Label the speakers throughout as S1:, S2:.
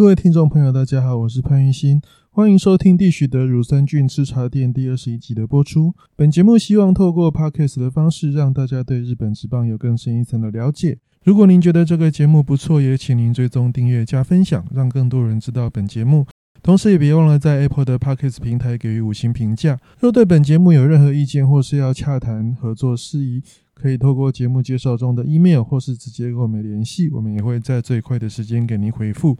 S1: 各位听众朋友，大家好，我是潘云新，欢迎收听地许的乳酸菌吃茶店第二十一集的播出。本节目希望透过 podcast 的方式，让大家对日本职棒有更深一层的了解。如果您觉得这个节目不错，也请您追踪订阅加分享，让更多人知道本节目。同时，也别忘了在 Apple 的 Podcast 平台给予五星评价。若对本节目有任何意见，或是要洽谈合作事宜，可以透过节目介绍中的 email，或是直接跟我们联系，我们也会在最快的时间给您回复。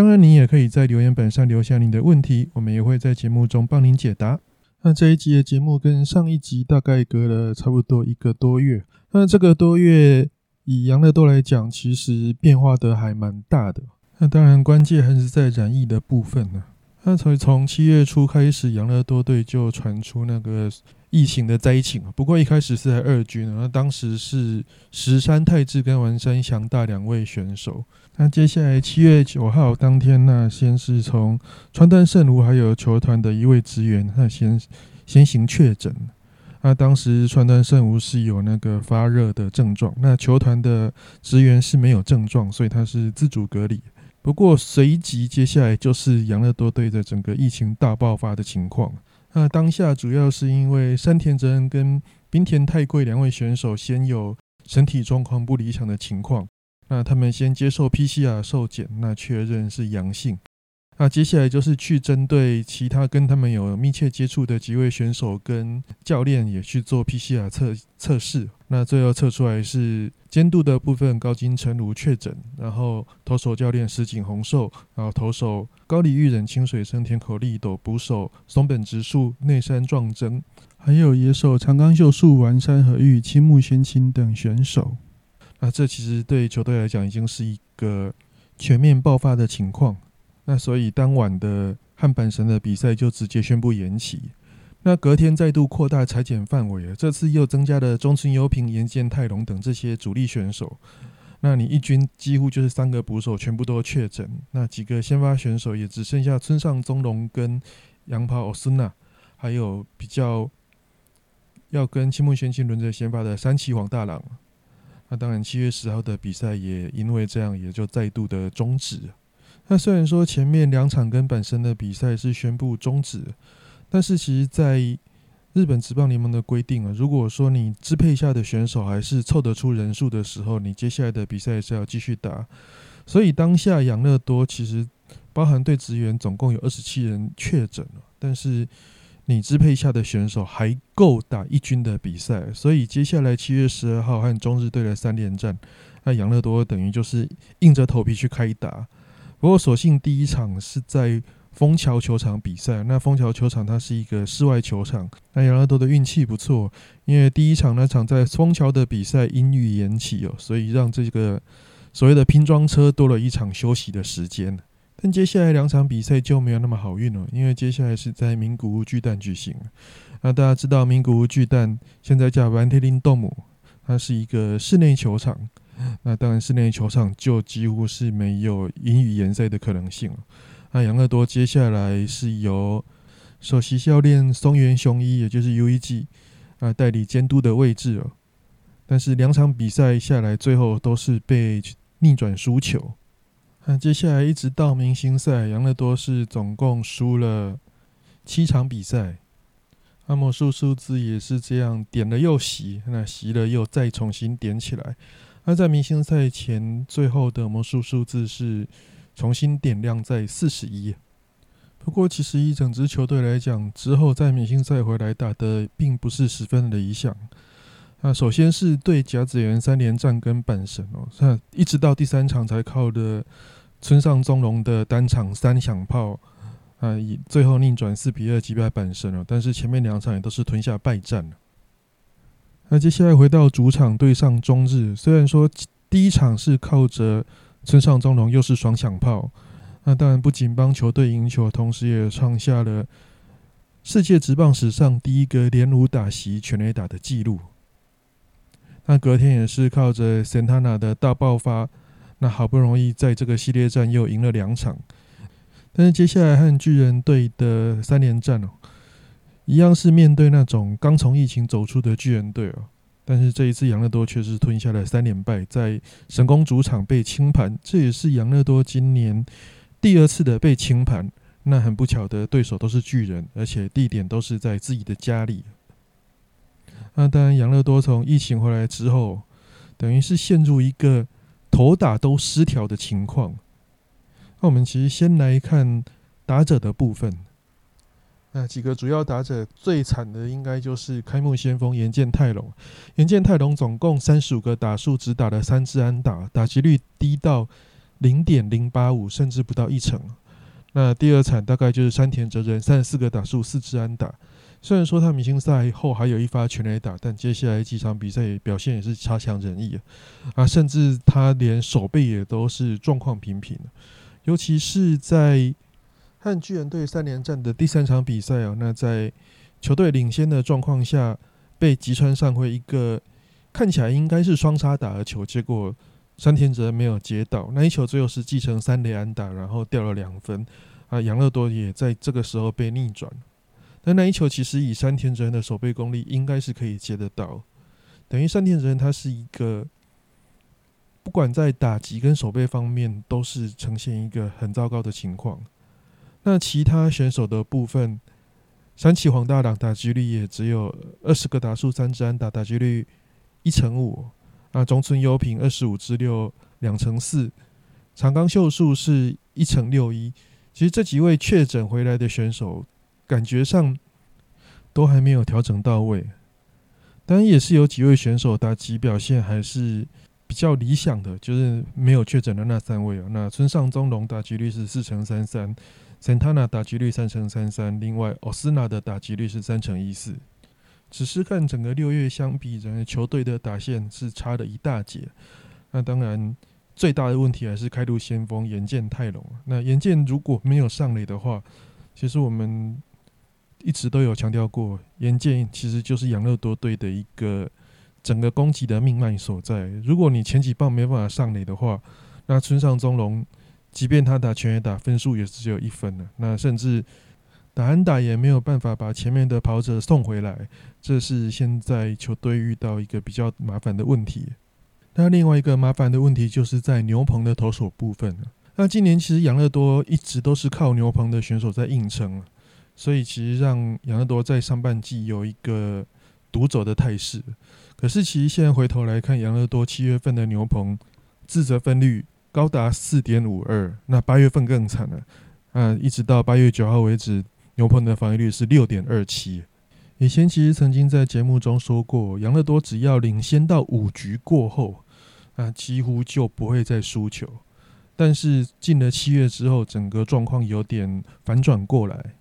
S1: 当然，您也可以在留言板上留下您的问题，我们也会在节目中帮您解答。那这一集的节目跟上一集大概隔了差不多一个多月。那这个多月。以杨乐多来讲，其实变化的还蛮大的。那当然，关键还是在染疫的部分呢。那从从七月初开始，杨乐多队就传出那个疫情的灾情。不过一开始是在二军，那当时是石山泰治跟丸山祥大两位选手。那接下来七月九号当天，那先是从川端圣卢还有球团的一位职员，那先先行确诊。那当时川端圣吾是有那个发热的症状，那球团的职员是没有症状，所以他是自主隔离。不过随即接下来就是养乐多队的整个疫情大爆发的情况。那当下主要是因为山田哲人跟滨田太贵两位选手先有身体状况不理想的情况，那他们先接受 PCR 受检，那确认是阳性。那接下来就是去针对其他跟他们有密切接触的几位选手跟教练也去做 PCR 测测试。那最后测出来是监督的部分高金成如确诊，然后投手教练石井宏寿，然后投手高里玉忍、清水生田口利斗，捕手松本直树、内山壮真，还有野手长冈秀树、丸山和玉、青木宣清等选手。那这其实对球队来讲已经是一个全面爆发的情况。那所以当晚的汉板神的比赛就直接宣布延期。那隔天再度扩大裁剪范围，这次又增加了中村优平、岩见泰隆等这些主力选手。那你一军几乎就是三个捕手全部都确诊，那几个先发选手也只剩下村上宗隆跟杨跑奥斯纳，还有比较要跟青木玄清轮着先发的三崎黄大郎。那当然七月十号的比赛也因为这样也就再度的终止。那虽然说前面两场跟本身的比赛是宣布终止，但是其实在日本职棒联盟的规定啊，如果说你支配下的选手还是凑得出人数的时候，你接下来的比赛是要继续打。所以当下养乐多其实包含队职员总共有二十七人确诊了，但是你支配下的选手还够打一军的比赛，所以接下来七月十二号和中日队的三连战，那养乐多等于就是硬着头皮去开打。不过，所幸第一场是在枫桥球场比赛。那枫桥球场它是一个室外球场。那杨乐多的运气不错，因为第一场那场在枫桥的比赛因雨延期哦，所以让这个所谓的拼装车多了一场休息的时间。但接下来两场比赛就没有那么好运了，因为接下来是在名古屋巨蛋举行。那大家知道名古屋巨蛋现在叫 v a n t e l i n Dom 它是一个室内球场。那当然，室内球场就几乎是没有阴雨延赛的可能性了。那养乐多接下来是由首席教练松原雄一，也就是 U.E.G. 啊代理监督的位置了。但是两场比赛下来，最后都是被逆转输球。那接下来一直到明星赛，养乐多是总共输了七场比赛。那魔术数字也是这样，点了又熄，那熄了又再重新点起来。那在明星赛前，最后的魔术数字是重新点亮在四十一。不过，其实以整支球队来讲，之后在明星赛回来打的并不是十分的理想。那首先是对甲子园三连战跟阪神哦，那一直到第三场才靠的村上宗隆的单场三响炮啊，以最后逆转四比二击败阪神了。但是前面两场也都是吞下败战。那接下来回到主场对上中日，虽然说第一场是靠着村上中隆又是双响炮，那当然不仅帮球队赢球，同时也创下了世界职棒史上第一个连五打席全垒打的记录。那隔天也是靠着 Santana 的大爆发，那好不容易在这个系列战又赢了两场，但是接下来和巨人队的三连战哦。一样是面对那种刚从疫情走出的巨人队哦，但是这一次养乐多却是吞下了三连败，在神宫主场被清盘，这也是养乐多今年第二次的被清盘，那很不巧的对手都是巨人，而且地点都是在自己的家里。那当然，养乐多从疫情回来之后，等于是陷入一个头打都失调的情况。那我们其实先来看打者的部分。那几个主要打者最惨的，应该就是开幕先锋岩见泰隆。岩见泰隆总共三十五个打数，只打了三支安打，打击率低到零点零八五，甚至不到一成。那第二惨大概就是山田哲人，三十四个打数，四支安打。虽然说他明星赛后还有一发全垒打，但接下来几场比赛表现也是差强人意啊，甚至他连手背也都是状况平平。尤其是在和巨人队三连战的第三场比赛哦，那在球队领先的状况下，被吉川上会一个看起来应该是双杀打的球，结果山田哲没有接到那一球，最后是继承三连安打，然后掉了两分啊。养乐多也在这个时候被逆转，但那一球其实以山田哲人的守备功力，应该是可以接得到。等于山田哲人他是一个。不管在打击跟守备方面，都是呈现一个很糟糕的情况。那其他选手的部分，三崎黄大郎打击率也只有二十个打数三支安打，打击率一成五。啊，中村优平二十五支六两成四，长冈秀树是一成六一。其实这几位确诊回来的选手，感觉上都还没有调整到位。当然，也是有几位选手打击表现还是。比较理想的就是没有确诊的那三位啊。那村上宗隆打击率是四乘三三沈他那打击率三乘三三，另外 Osuna 的打击率是三乘一四。只是看整个六月相比，整个球队的打线是差了一大截。那当然最大的问题还是开路先锋岩见太隆。那岩见如果没有上垒的话，其实我们一直都有强调过，眼见其实就是养乐多队的一个。整个攻击的命脉所在。如果你前几棒没办法上垒的话，那村上中龙，即便他打全垒打，分数也是只有一分了。那甚至打安打也没有办法把前面的跑者送回来。这是现在球队遇到一个比较麻烦的问题。那另外一个麻烦的问题就是在牛棚的投手部分那今年其实养乐多一直都是靠牛棚的选手在硬撑，所以其实让养乐多在上半季有一个独走的态势。可是，其实现在回头来看，养乐多七月份的牛棚自责分率高达四点五二，那八月份更惨了，啊，一直到八月九号为止，牛棚的防御率是六点二七。以前其实曾经在节目中说过，养乐多只要领先到五局过后，啊，几乎就不会再输球。但是进了七月之后，整个状况有点反转过来。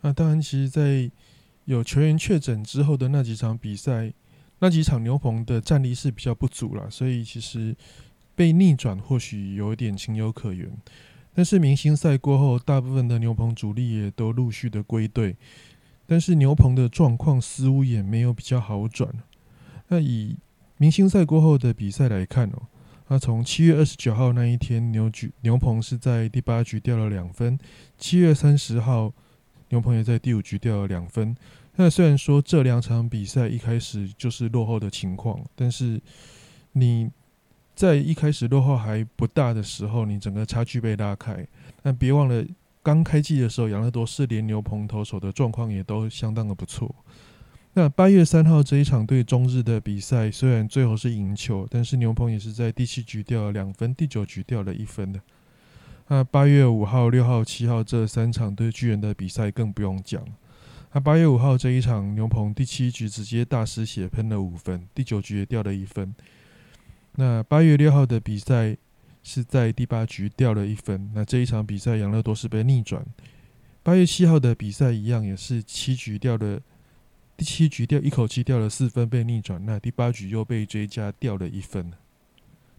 S1: 那当然，其实，在有球员确诊之后的那几场比赛。那几场牛棚的战力是比较不足了，所以其实被逆转或许有一点情有可原。但是明星赛过后，大部分的牛棚主力也都陆续的归队，但是牛棚的状况似乎也没有比较好转。那以明星赛过后的比赛来看哦，那从七月二十九号那一天，牛局牛棚是在第八局掉了两分；七月三十号，牛棚也在第五局掉了两分。那虽然说这两场比赛一开始就是落后的情况，但是你在一开始落后还不大的时候，你整个差距被拉开。那别忘了，刚开季的时候，养乐多是连牛棚投手的状况也都相当的不错。那八月三号这一场对中日的比赛，虽然最后是赢球，但是牛棚也是在第七局掉了两分，第九局掉了一分的。那八月五号、六号、七号这三场对巨人的比赛更不用讲。那八月五号这一场牛棚第七局直接大失血，喷了五分，第九局也掉了一分。那八月六号的比赛是在第八局掉了一分。那这一场比赛养乐多是被逆转。八月七号的比赛一样，也是七局掉了，第七局掉一口气掉了四分被逆转。那第八局又被追加掉了一分。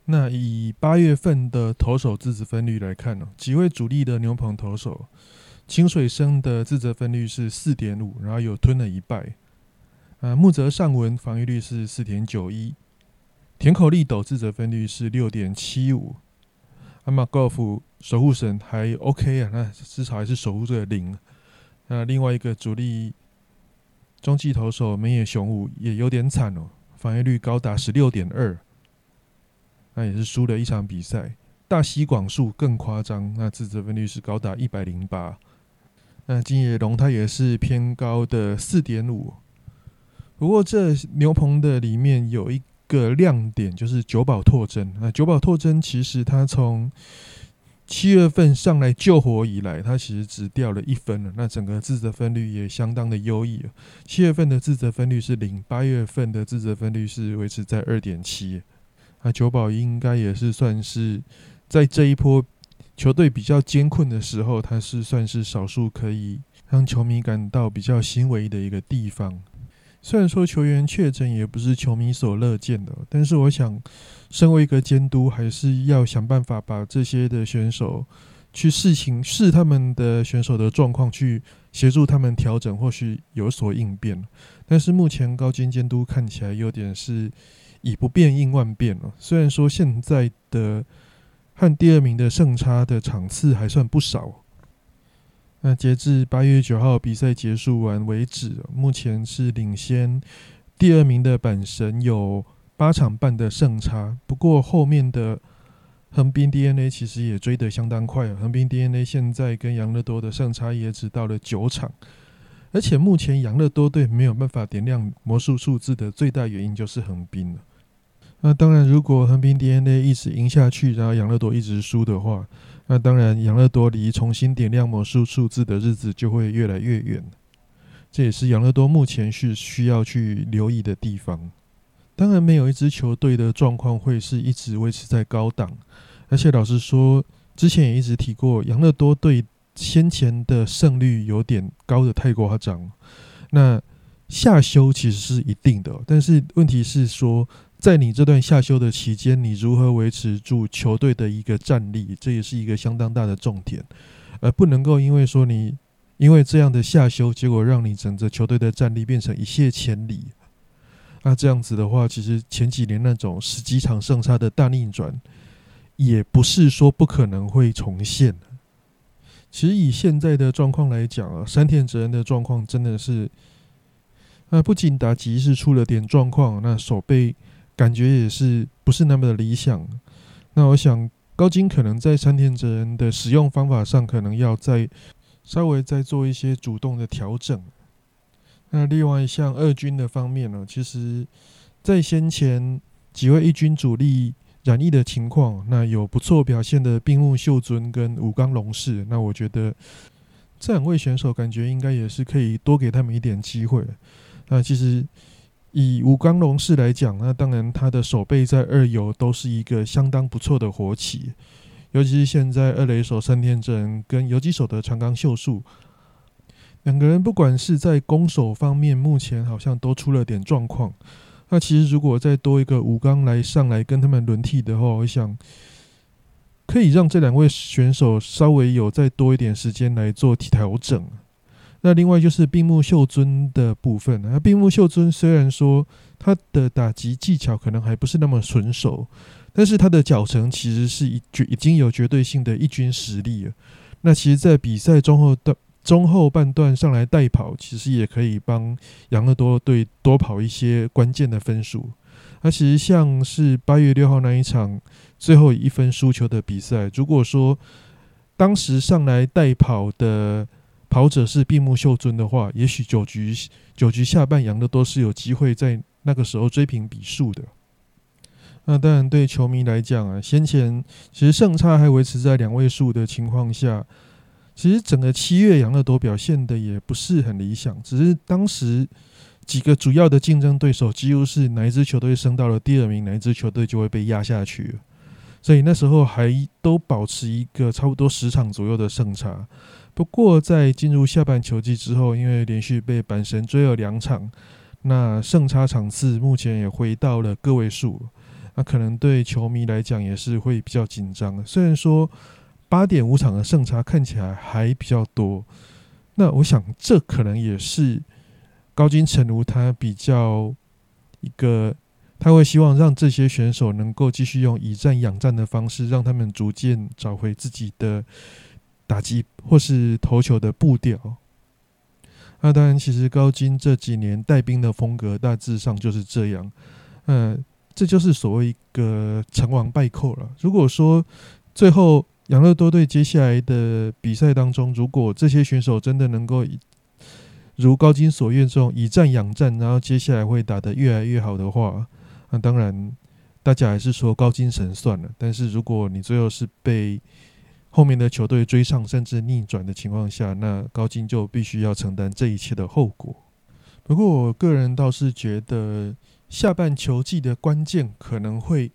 S1: 那以八月份的投手自责分率来看呢，几位主力的牛棚投手。清水生的自责分率是四点五，然后有吞了一败。呃，木泽尚文防御率是四点九一，田口利斗自责分率是六点七五。阿玛高尔夫守护神还 OK 啊，那至少还是守护着零。那另外一个主力中继投手梅野雄武也有点惨哦，防御率高达十六点二，那也是输了一场比赛。大西广树更夸张，那自责分率是高达一百零八。那金野龙它也是偏高的四点五。不过这牛棚的里面有一个亮点，就是九保拓真。那九保拓真其实它从七月份上来救火以来，它其实只掉了一分了。那整个自责分率也相当的优异。七月份的自责分率是零，八月份的自责分率是维持在二点七。那九保应该也是算是在这一波球队比较艰困的时候，他是算是少数可以让球迷感到比较欣慰的一个地方。虽然说球员确诊也不是球迷所乐见的，但是我想，身为一个监督，还是要想办法把这些的选手去试情视他们的选手的状况，去协助他们调整，或许有所应变。但是目前高金监督看起来有点是以不变应万变哦。虽然说现在的和第二名的胜差的场次还算不少。那截至八月九号比赛结束完为止，目前是领先第二名的阪神有八场半的胜差。不过后面的横滨 DNA 其实也追得相当快，横滨 DNA 现在跟杨乐多的胜差也只到了九场。而且目前杨乐多队没有办法点亮魔术数字的最大原因就是横滨了。那当然，如果横滨 DNA 一直赢下去，然后养乐多一直输的话，那当然，养乐多离重新点亮魔术数字的日子就会越来越远。这也是养乐多目前是需要去留意的地方。当然，没有一支球队的状况会是一直维持在高档。而且，老实说，之前也一直提过，养乐多队先前的胜率有点高的太夸张。那下修其实是一定的，但是问题是说。在你这段下休的期间，你如何维持住球队的一个战力，这也是一个相当大的重点，而不能够因为说你因为这样的下休，结果让你整个球队的战力变成一泻千里。那这样子的话，其实前几年那种十几场胜差的大逆转，也不是说不可能会重现。其实以现在的状况来讲啊，山田哲人的状况真的是，那不仅打击是出了点状况，那手背。感觉也是不是那么的理想。那我想高金可能在山田哲人的使用方法上，可能要再稍微再做一些主动的调整。那另外像二军的方面呢，其实，在先前几位一军主力染疫的情况，那有不错表现的冰木秀尊跟武冈龙士，那我觉得这两位选手感觉应该也是可以多给他们一点机会。那其实。以吴刚龙士来讲，那当然他的手背在二游都是一个相当不错的活棋，尤其是现在二垒手三天正跟游击手的长冈秀树两个人，不管是在攻守方面，目前好像都出了点状况。那其实如果再多一个吴刚来上来跟他们轮替的话，我想可以让这两位选手稍微有再多一点时间来做调整。那另外就是冰木秀尊的部分，那冰木秀尊虽然说他的打击技巧可能还不是那么纯熟，但是他的脚程其实是一绝已经有绝对性的一军实力了。那其实，在比赛中后段、中后半段上来带跑，其实也可以帮养乐多队多跑一些关键的分数。那其实像是八月六号那一场最后一分输球的比赛，如果说当时上来带跑的。跑者是闭目秀尊的话，也许九局九局下半杨乐多是有机会在那个时候追平比数的。那当然，对球迷来讲啊，先前其实胜差还维持在两位数的情况下，其实整个七月杨乐多表现的也不是很理想。只是当时几个主要的竞争对手几乎是哪一支球队升到了第二名，哪一支球队就会被压下去。所以那时候还都保持一个差不多十场左右的胜差。不过，在进入下半球季之后，因为连续被阪神追了两场，那胜差场次目前也回到了个位数，那可能对球迷来讲也是会比较紧张。虽然说八点五场的胜差看起来还比较多，那我想这可能也是高金成如他比较一个，他会希望让这些选手能够继续用以战养战的方式，让他们逐渐找回自己的。打击或是投球的步调，那当然，其实高金这几年带兵的风格大致上就是这样。嗯，这就是所谓一个成王败寇了。如果说最后养乐多队接下来的比赛当中，如果这些选手真的能够如高金所愿这种以战养战，然后接下来会打得越来越好的话，那当然大家还是说高金神算了。但是如果你最后是被后面的球队追上甚至逆转的情况下，那高金就必须要承担这一切的后果。不过我个人倒是觉得，下半球季的关键可能会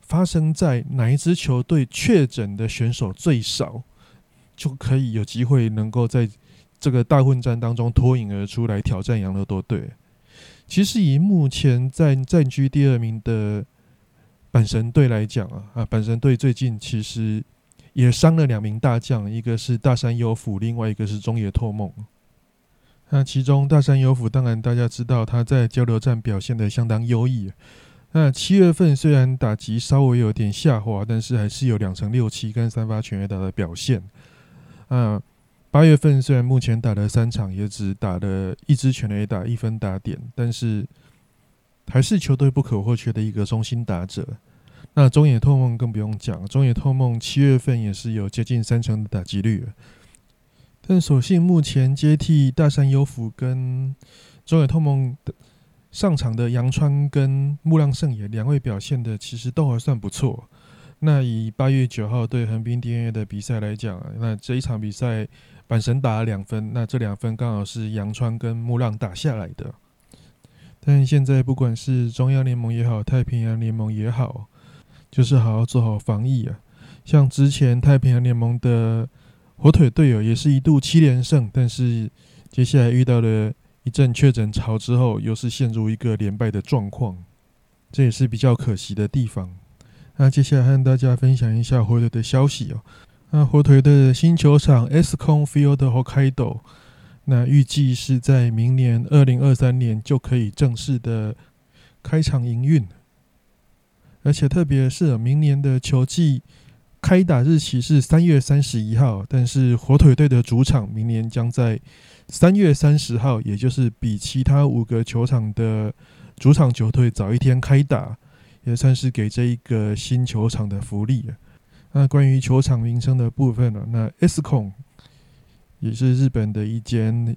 S1: 发生在哪一支球队确诊的选手最少，就可以有机会能够在。这个大混战当中脱颖而出来挑战养乐多队，其实以目前在暂居第二名的阪神队来讲啊，啊，阪神队最近其实也伤了两名大将，一个是大山优辅，另外一个是中野拓梦。那其中大山优辅，当然大家知道他在交流战表现的相当优异。那七月份虽然打击稍微有点下滑，但是还是有两成六七跟三发全垒打的表现。嗯。八月份虽然目前打了三场，也只打了一支全垒打，一分打点，但是还是球队不可或缺的一个中心打者。那中野拓梦更不用讲，中野拓梦七月份也是有接近三成的打击率，但所幸目前接替大山优辅跟中野拓梦的上场的杨川跟木浪胜也两位表现的其实都还算不错。那以八月九号对横滨 DNA 的比赛来讲，那这一场比赛。阪神打了两分，那这两分刚好是杨川跟木浪打下来的。但现在不管是中央联盟也好，太平洋联盟也好，就是好好做好防疫啊。像之前太平洋联盟的火腿队友也是一度七连胜，但是接下来遇到了一阵确诊潮之后，又是陷入一个连败的状况，这也是比较可惜的地方。那接下来和大家分享一下火腿的消息哦。那火腿的新球场 Scon Field Hokkaido，那预计是在明年二零二三年就可以正式的开场营运，而且特别是明年的球季开打日期是三月三十一号，但是火腿队的主场明年将在三月三十号，也就是比其他五个球场的主场球队早一天开打，也算是给这一个新球场的福利。那关于球场名称的部分呢？那 S 控也是日本的一间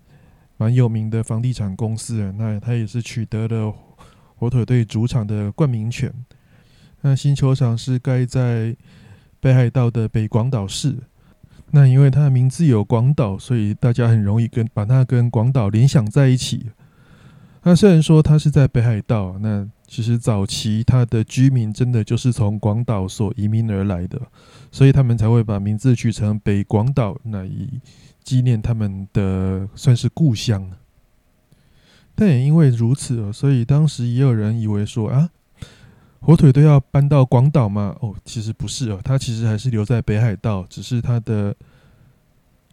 S1: 蛮有名的房地产公司，那它也是取得了火腿队主场的冠名权。那新球场是盖在北海道的北广岛市。那因为它的名字有广岛，所以大家很容易跟把它跟广岛联想在一起。那虽然说它是在北海道，那其实早期它的居民真的就是从广岛所移民而来的，所以他们才会把名字取成北广岛，那以纪念他们的算是故乡。但也因为如此，所以当时也有人以为说啊，火腿都要搬到广岛吗？哦，其实不是哦，他其实还是留在北海道，只是他的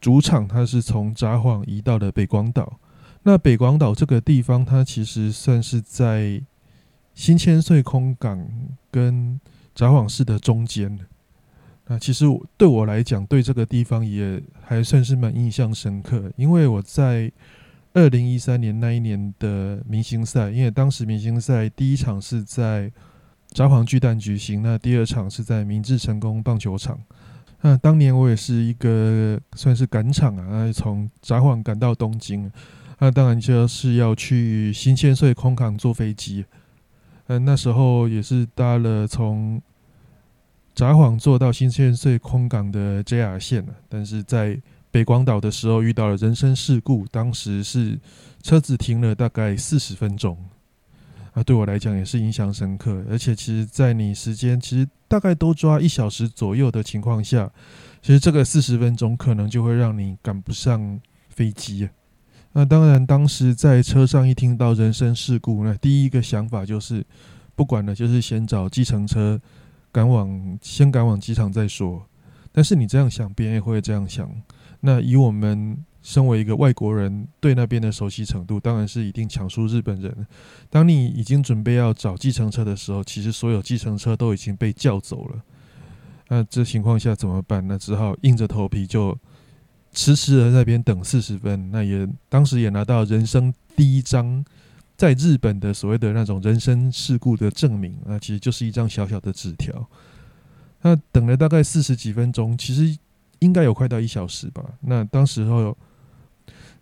S1: 主场他是从札幌移到了北广岛。那北广岛这个地方，它其实算是在。新千岁空港跟札幌市的中间，那其实对我来讲，对这个地方也还算是蛮印象深刻。因为我在二零一三年那一年的明星赛，因为当时明星赛第一场是在札幌巨蛋举行，那第二场是在明治成功棒球场。那当年我也是一个算是赶场啊，从札幌赶到东京，那当然就是要去新千岁空港坐飞机。嗯，那时候也是搭了从札幌坐到新千岁空港的 JR 线，但是在北广岛的时候遇到了人身事故，当时是车子停了大概四十分钟，啊，对我来讲也是印象深刻。而且其实，在你时间其实大概都抓一小时左右的情况下，其实这个四十分钟可能就会让你赶不上飞机。那当然，当时在车上一听到人身事故，那第一个想法就是，不管了，就是先找计程车赶往，先赶往机场再说。但是你这样想，别人也会这样想。那以我们身为一个外国人对那边的熟悉程度，当然是一定抢输日本人。当你已经准备要找计程车的时候，其实所有计程车都已经被叫走了。那这情况下怎么办？那只好硬着头皮就。迟迟的在那边等四十分，那也当时也拿到人生第一张在日本的所谓的那种人身事故的证明，那其实就是一张小小的纸条。那等了大概四十几分钟，其实应该有快到一小时吧。那当时候，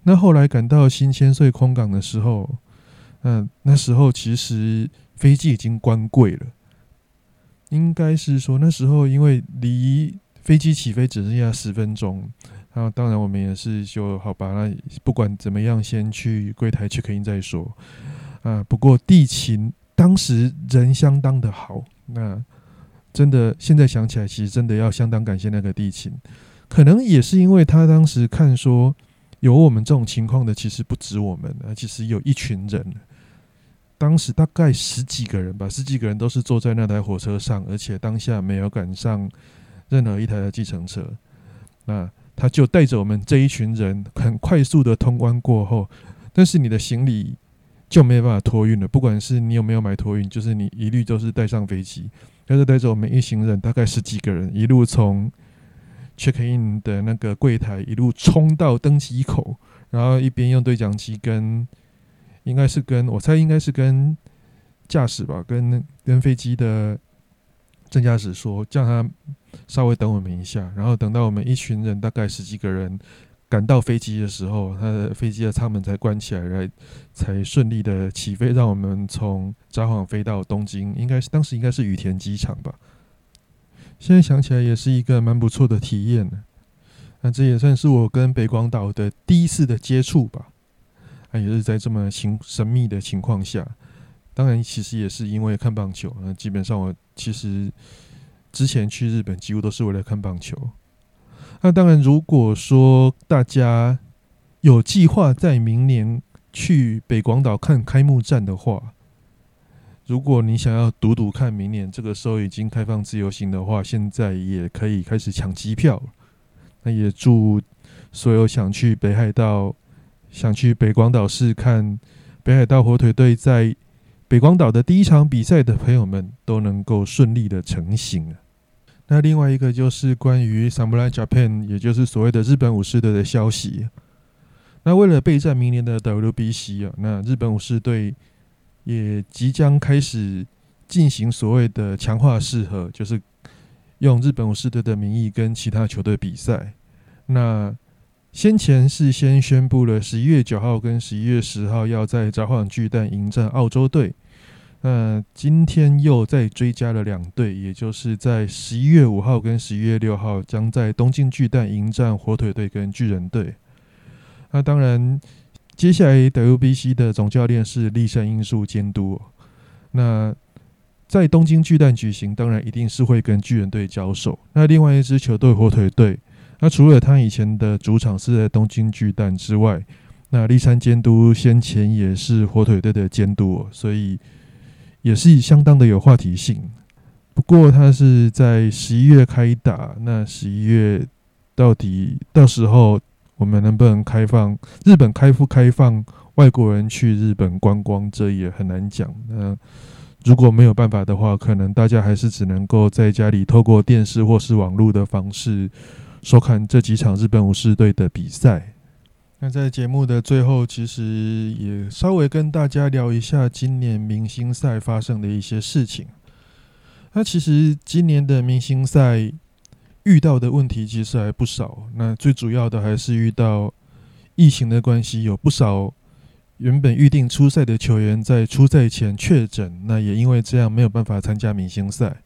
S1: 那后来赶到新千岁空港的时候，嗯，那时候其实飞机已经关柜了。应该是说那时候，因为离飞机起飞只剩下十分钟，然后当然我们也是就好吧，那不管怎么样，先去柜台 check in 再说。啊，不过地勤当时人相当的好，那真的现在想起来，其实真的要相当感谢那个地勤，可能也是因为他当时看说有我们这种情况的，其实不止我们，啊，其实有一群人。当时大概十几个人吧，十几个人都是坐在那台火车上，而且当下没有赶上任何一台的计程车。那他就带着我们这一群人很快速的通关过后，但是你的行李就没有办法托运了。不管是你有没有买托运，就是你一律都是带上飞机。他就带着我们一行人，大概十几个人，一路从 check in 的那个柜台一路冲到登机口，然后一边用对讲机跟。应该是跟我猜应该是跟驾驶吧，跟跟飞机的正驾驶说，叫他稍微等我们一下，然后等到我们一群人大概十几个人赶到飞机的时候，他的飞机的舱门才关起来，来才顺利的起飞，让我们从札幌飞到东京，应该是当时应该是羽田机场吧。现在想起来也是一个蛮不错的体验呢。那这也算是我跟北广岛的第一次的接触吧。啊也是在这么情神秘的情况下，当然其实也是因为看棒球。那基本上我其实之前去日本几乎都是为了看棒球。那当然，如果说大家有计划在明年去北广岛看开幕战的话，如果你想要赌赌看明年这个时候已经开放自由行的话，现在也可以开始抢机票。那也祝所有想去北海道。想去北广岛市看北海道火腿队在北广岛的第一场比赛的朋友们，都能够顺利的成行那另外一个就是关于 Samurai Japan，也就是所谓的日本武士队的消息。那为了备战明年的 WBC 啊，那日本武士队也即将开始进行所谓的强化试合，就是用日本武士队的名义跟其他球队比赛。那先前是先宣布了十一月九号跟十一月十号要在札幌巨蛋迎战澳洲队，那今天又再追加了两队，也就是在十一月五号跟十一月六号将在东京巨蛋迎战火腿队跟巨人队。那当然，接下来 WBC 的总教练是立山英树监督。那在东京巨蛋举行，当然一定是会跟巨人队交手。那另外一支球队火腿队。那除了他以前的主场是在东京巨蛋之外，那立山监督先前也是火腿队的监督，所以也是相当的有话题性。不过他是在十一月开打，那十一月到底到时候我们能不能开放日本开不开放外国人去日本观光，这也很难讲。那如果没有办法的话，可能大家还是只能够在家里透过电视或是网络的方式。收看这几场日本武士队的比赛。那在节目的最后，其实也稍微跟大家聊一下今年明星赛发生的一些事情。那其实今年的明星赛遇到的问题其实还不少。那最主要的还是遇到疫情的关系，有不少原本预定出赛的球员在出赛前确诊，那也因为这样没有办法参加明星赛。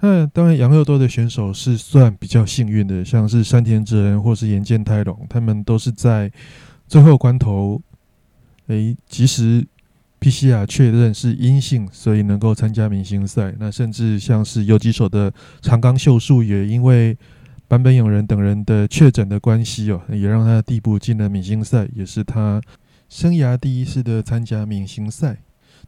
S1: 那当然，杨佑多的选手是算比较幸运的，像是山田哲人或是岩见泰隆，他们都是在最后关头，诶，及时 PCR 确认是阴性，所以能够参加明星赛。那甚至像是游击手的长冈秀树，也因为坂本勇人等人的确诊的关系哦，也让他递补进了明星赛，也是他生涯第一次的参加明星赛。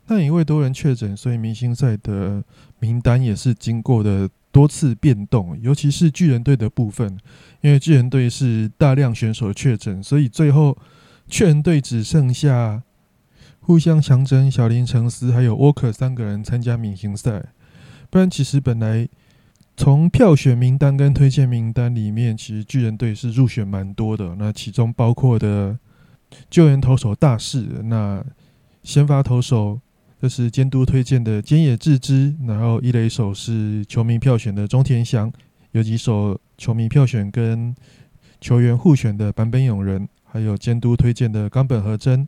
S1: 那因为多人确诊，所以明星赛的名单也是经过的多次变动，尤其是巨人队的部分，因为巨人队是大量选手确诊，所以最后巨人队只剩下互相强征小林诚司还有沃克三个人参加明星赛。不然，其实本来从票选名单跟推荐名单里面，其实巨人队是入选蛮多的。那其中包括的救援投手大势，那先发投手。这是监督推荐的菅野智之，然后一垒手是球迷票选的中田翔，有几手球迷票选跟球员互选的坂本勇人，还有监督推荐的冈本和真。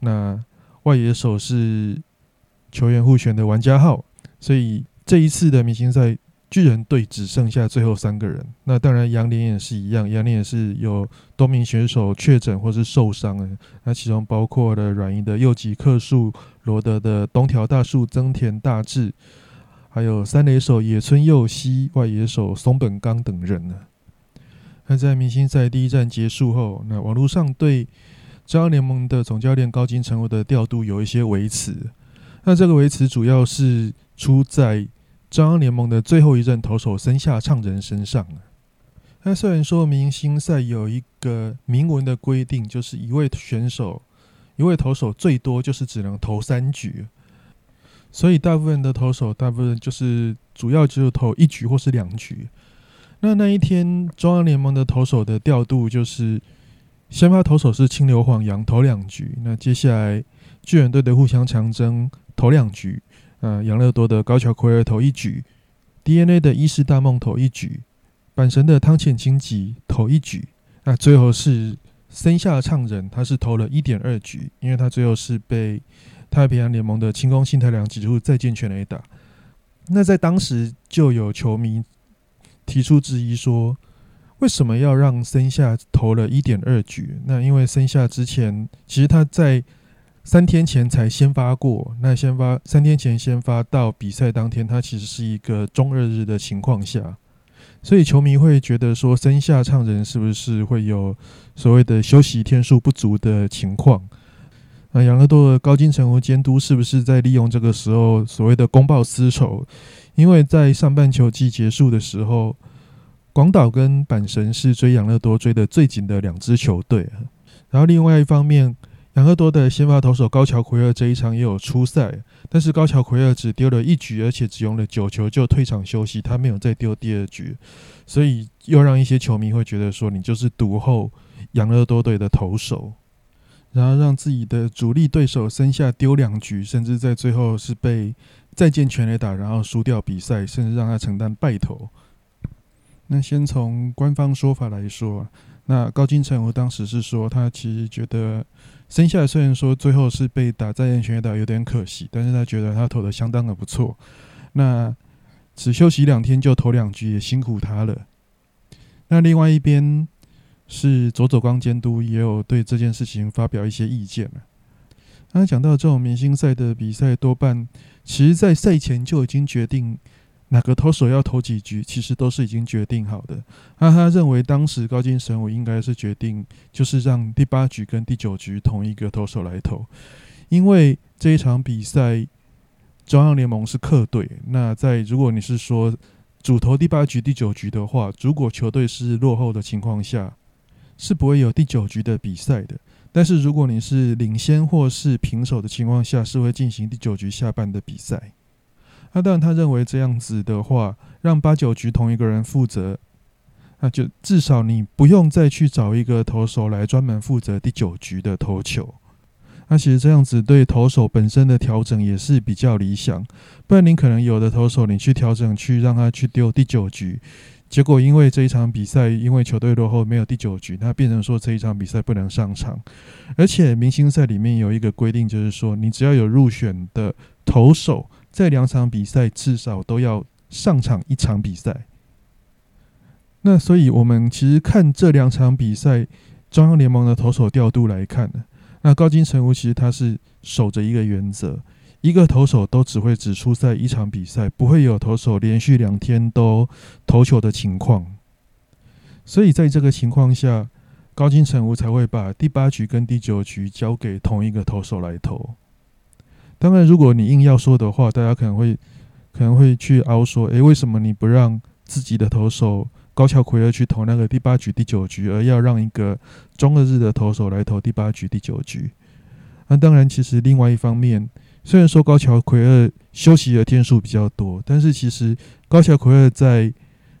S1: 那外野手是球员互选的玩家号，所以这一次的明星赛。巨人队只剩下最后三个人，那当然杨林也是一样，杨林也是有多名选手确诊或是受伤的，那其中包括了软银的右吉克树、罗德的东条大树、增田大志，还有三垒手野村佑希、外野手松本刚等人呢。那在明星赛第一站结束后，那网络上对中央联盟的总教练高金成的调度有一些维持，那这个维持主要是出在。中央联盟的最后一任投手森下畅人身上那虽然说明星赛有一个明文的规定，就是一位选手、一位投手最多就是只能投三局，所以大部分的投手，大部分就是主要只有投一局或是两局。那那一天中央联盟的投手的调度就是，先发投手是清流晃洋投两局，那接下来巨人队的互相强争投两局。呃，养乐多的高桥奎尔投一局，DNA 的伊势大梦投一局，阪神的汤浅清吉投一局。那最后是森下畅人，他是投了一点二局，因为他最后是被太平洋联盟的清宫信太良挤出再见全垒打。那在当时就有球迷提出质疑说，为什么要让森下投了一点二局？那因为森下之前其实他在三天前才先发过，那先发三天前先发到比赛当天，他其实是一个中二日的情况下，所以球迷会觉得说，森下唱人是不是会有所谓的休息天数不足的情况？那养乐多的高金城和监督是不是在利用这个时候所谓的公报私仇？因为在上半球季结束的时候，广岛跟阪神是追养乐多追的最紧的两支球队，然后另外一方面。养乐多的先发投手高桥奎二这一场也有出赛，但是高桥奎二只丢了一局，而且只用了九球就退场休息，他没有再丢第二局，所以又让一些球迷会觉得说你就是独后养乐多队的投手，然后让自己的主力对手身下丢两局，甚至在最后是被再见全垒打，然后输掉比赛，甚至让他承担败投。那先从官方说法来说，那高金城我当时是说他其实觉得。生下来虽然说最后是被打在全垒打有点可惜，但是他觉得他投的相当的不错。那只休息两天就投两局也辛苦他了。那另外一边是佐佐光监督也有对这件事情发表一些意见了。他讲到这种明星赛的比赛多半其实在赛前就已经决定。哪个投手要投几局，其实都是已经决定好的。那他认为当时高金神武应该是决定，就是让第八局跟第九局同一个投手来投，因为这一场比赛中央联盟是客队。那在如果你是说主投第八局、第九局的话，如果球队是落后的情况下，是不会有第九局的比赛的。但是如果你是领先或是平手的情况下，是会进行第九局下半的比赛。那当然，他认为这样子的话，让八九局同一个人负责，那就至少你不用再去找一个投手来专门负责第九局的投球。那其实这样子对投手本身的调整也是比较理想，不然你可能有的投手你去调整去让他去丢第九局，结果因为这一场比赛因为球队落后没有第九局，那变成说这一场比赛不能上场。而且明星赛里面有一个规定，就是说你只要有入选的投手。在两场比赛至少都要上场一场比赛，那所以我们其实看这两场比赛中央联盟的投手调度来看呢，那高金城武其实他是守着一个原则，一个投手都只会只出赛一场比赛，不会有投手连续两天都投球的情况，所以在这个情况下，高金城武才会把第八局跟第九局交给同一个投手来投。当然，如果你硬要说的话，大家可能会可能会去凹说：“诶，为什么你不让自己的投手高桥奎二去投那个第八局、第九局，而要让一个中二日的投手来投第八局、第九局？”那当然，其实另外一方面，虽然说高桥奎二休息的天数比较多，但是其实高桥奎二在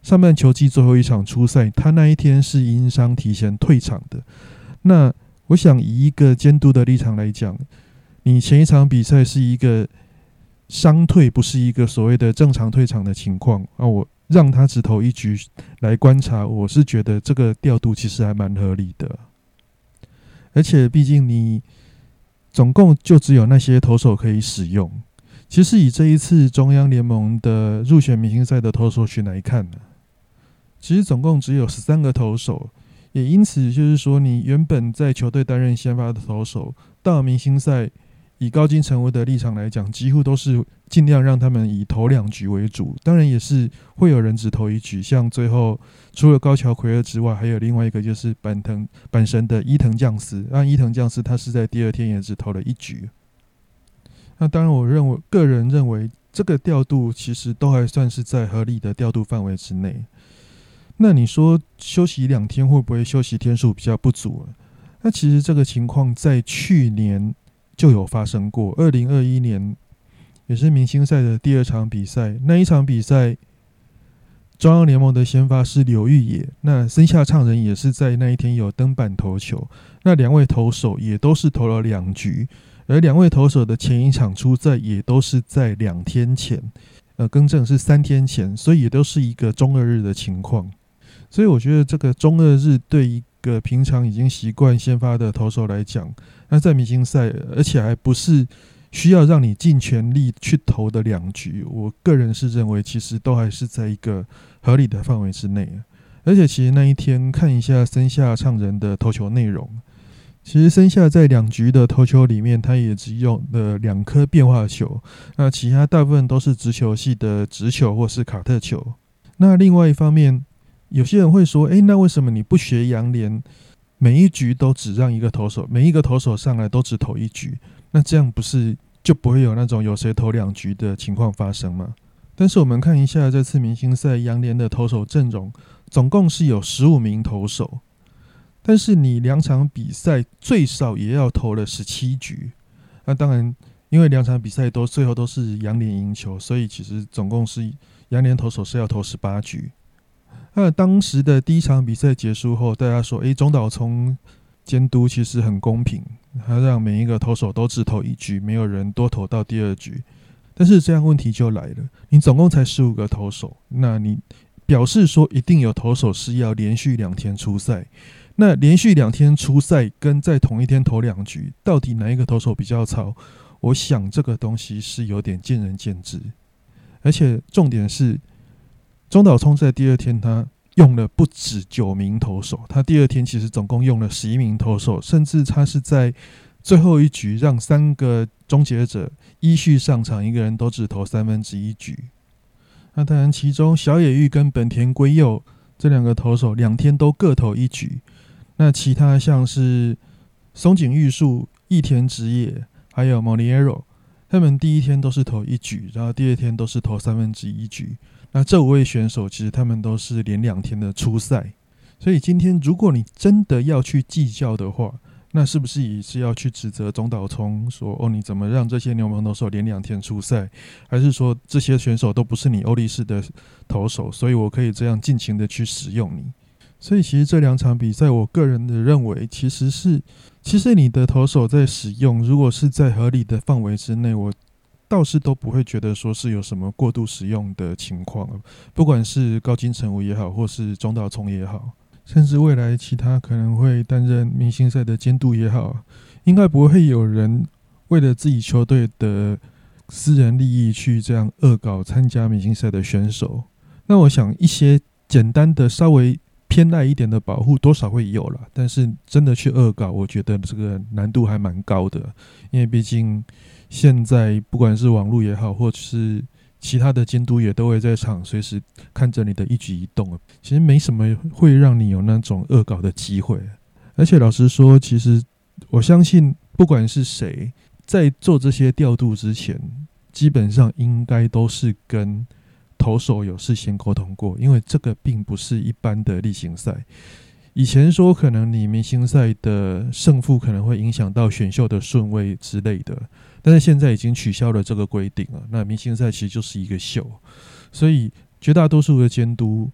S1: 上半球季最后一场初赛，他那一天是因伤提前退场的。那我想以一个监督的立场来讲。你前一场比赛是一个伤退不是一个所谓的正常退场的情况，那我让他只投一局来观察，我是觉得这个调度其实还蛮合理的。而且毕竟你总共就只有那些投手可以使用。其实以这一次中央联盟的入选明星赛的投手群来看呢，其实总共只有十三个投手，也因此就是说，你原本在球队担任先发的投手，到明星赛。以高金城武的立场来讲，几乎都是尽量让他们以投两局为主。当然，也是会有人只投一局。像最后除了高桥奎二之外，还有另外一个就是板藤板神的伊藤将司。那伊藤将司他是在第二天也只投了一局。那当然，我认为个人认为这个调度其实都还算是在合理的调度范围之内。那你说休息两天会不会休息天数比较不足？那其实这个情况在去年。就有发生过。二零二一年也是明星赛的第二场比赛，那一场比赛，中央联盟的先发是刘玉野，那森下畅人也是在那一天有登板投球。那两位投手也都是投了两局，而两位投手的前一场出赛也都是在两天前，呃，更正是三天前，所以也都是一个中二日的情况。所以我觉得这个中二日对一个平常已经习惯先发的投手来讲，那在明星赛，而且还不是需要让你尽全力去投的两局，我个人是认为其实都还是在一个合理的范围之内。而且其实那一天看一下森下唱人的投球内容，其实森下在两局的投球里面，他也只用了两颗变化球，那其他大部分都是直球系的直球或是卡特球。那另外一方面，有些人会说：“诶，那为什么你不学杨连？”每一局都只让一个投手，每一个投手上来都只投一局，那这样不是就不会有那种有谁投两局的情况发生吗？但是我们看一下这次明星赛杨联的投手阵容，总共是有十五名投手，但是你两场比赛最少也要投了十七局。那当然，因为两场比赛都最后都是杨联赢球，所以其实总共是杨联投手是要投十八局。那当时的第一场比赛结束后，大家说：“诶，中岛聪监督其实很公平，他让每一个投手都只投一局，没有人多投到第二局。但是这样问题就来了，你总共才十五个投手，那你表示说一定有投手是要连续两天出赛，那连续两天出赛跟在同一天投两局，到底哪一个投手比较糙？我想这个东西是有点见仁见智，而且重点是。”中岛聪在第二天，他用了不止九名投手，他第二天其实总共用了十一名投手，甚至他是在最后一局让三个终结者依序上场，一个人都只投三分之一局。那当然，其中小野玉跟本田圭佑这两个投手两天都各投一局，那其他像是松井玉树、益田直也还有 Moniero，他们第一天都是投一局，然后第二天都是投三分之一局。那这五位选手其实他们都是连两天的初赛，所以今天如果你真的要去计较的话，那是不是也是要去指责中岛聪说哦你怎么让这些牛棚投手连两天出赛，还是说这些选手都不是你欧力士的投手，所以我可以这样尽情的去使用你？所以其实这两场比赛，我个人的认为其实是，其实你的投手在使用，如果是在合理的范围之内，我。倒是都不会觉得说是有什么过度使用的情况，不管是高金城武也好，或是中岛聪也好，甚至未来其他可能会担任明星赛的监督也好，应该不会有人为了自己球队的私人利益去这样恶搞参加明星赛的选手。那我想一些简单的稍微偏爱一点的保护多少会有了，但是真的去恶搞，我觉得这个难度还蛮高的，因为毕竟。现在不管是网络也好，或者是其他的监督也都会在场，随时看着你的一举一动啊。其实没什么会让你有那种恶搞的机会。而且老实说，其实我相信，不管是谁在做这些调度之前，基本上应该都是跟投手有事先沟通过，因为这个并不是一般的例行赛。以前说可能你明星赛的胜负可能会影响到选秀的顺位之类的，但是现在已经取消了这个规定了。那明星赛其实就是一个秀，所以绝大多数的监督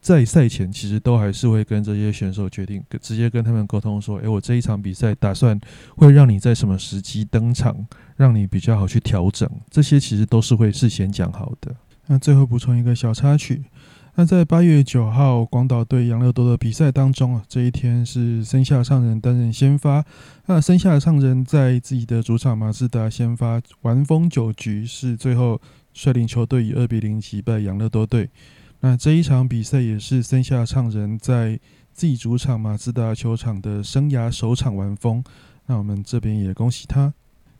S1: 在赛前其实都还是会跟这些选手决定，直接跟他们沟通说：“诶，我这一场比赛打算会让你在什么时机登场，让你比较好去调整。”这些其实都是会事先讲好的。那最后补充一个小插曲。那在八月九号广岛对杨乐多的比赛当中啊，这一天是森下上人担任先发。那森下上人在自己的主场马自达先发完封九局，是最后率领球队以二比零击败杨乐多队。那这一场比赛也是森下上人在自己主场马自达球场的生涯首场完封。那我们这边也恭喜他。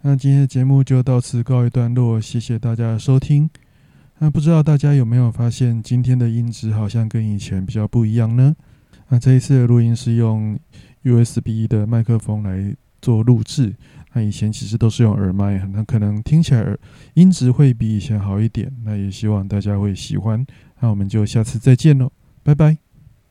S1: 那今天的节目就到此告一段落，谢谢大家的收听。那不知道大家有没有发现，今天的音质好像跟以前比较不一样呢？那这一次的录音是用 USB 的麦克风来做录制，那以前其实都是用耳麦，那可能听起来音质会比以前好一点。那也希望大家会喜欢。那我们就下次再见喽，拜拜。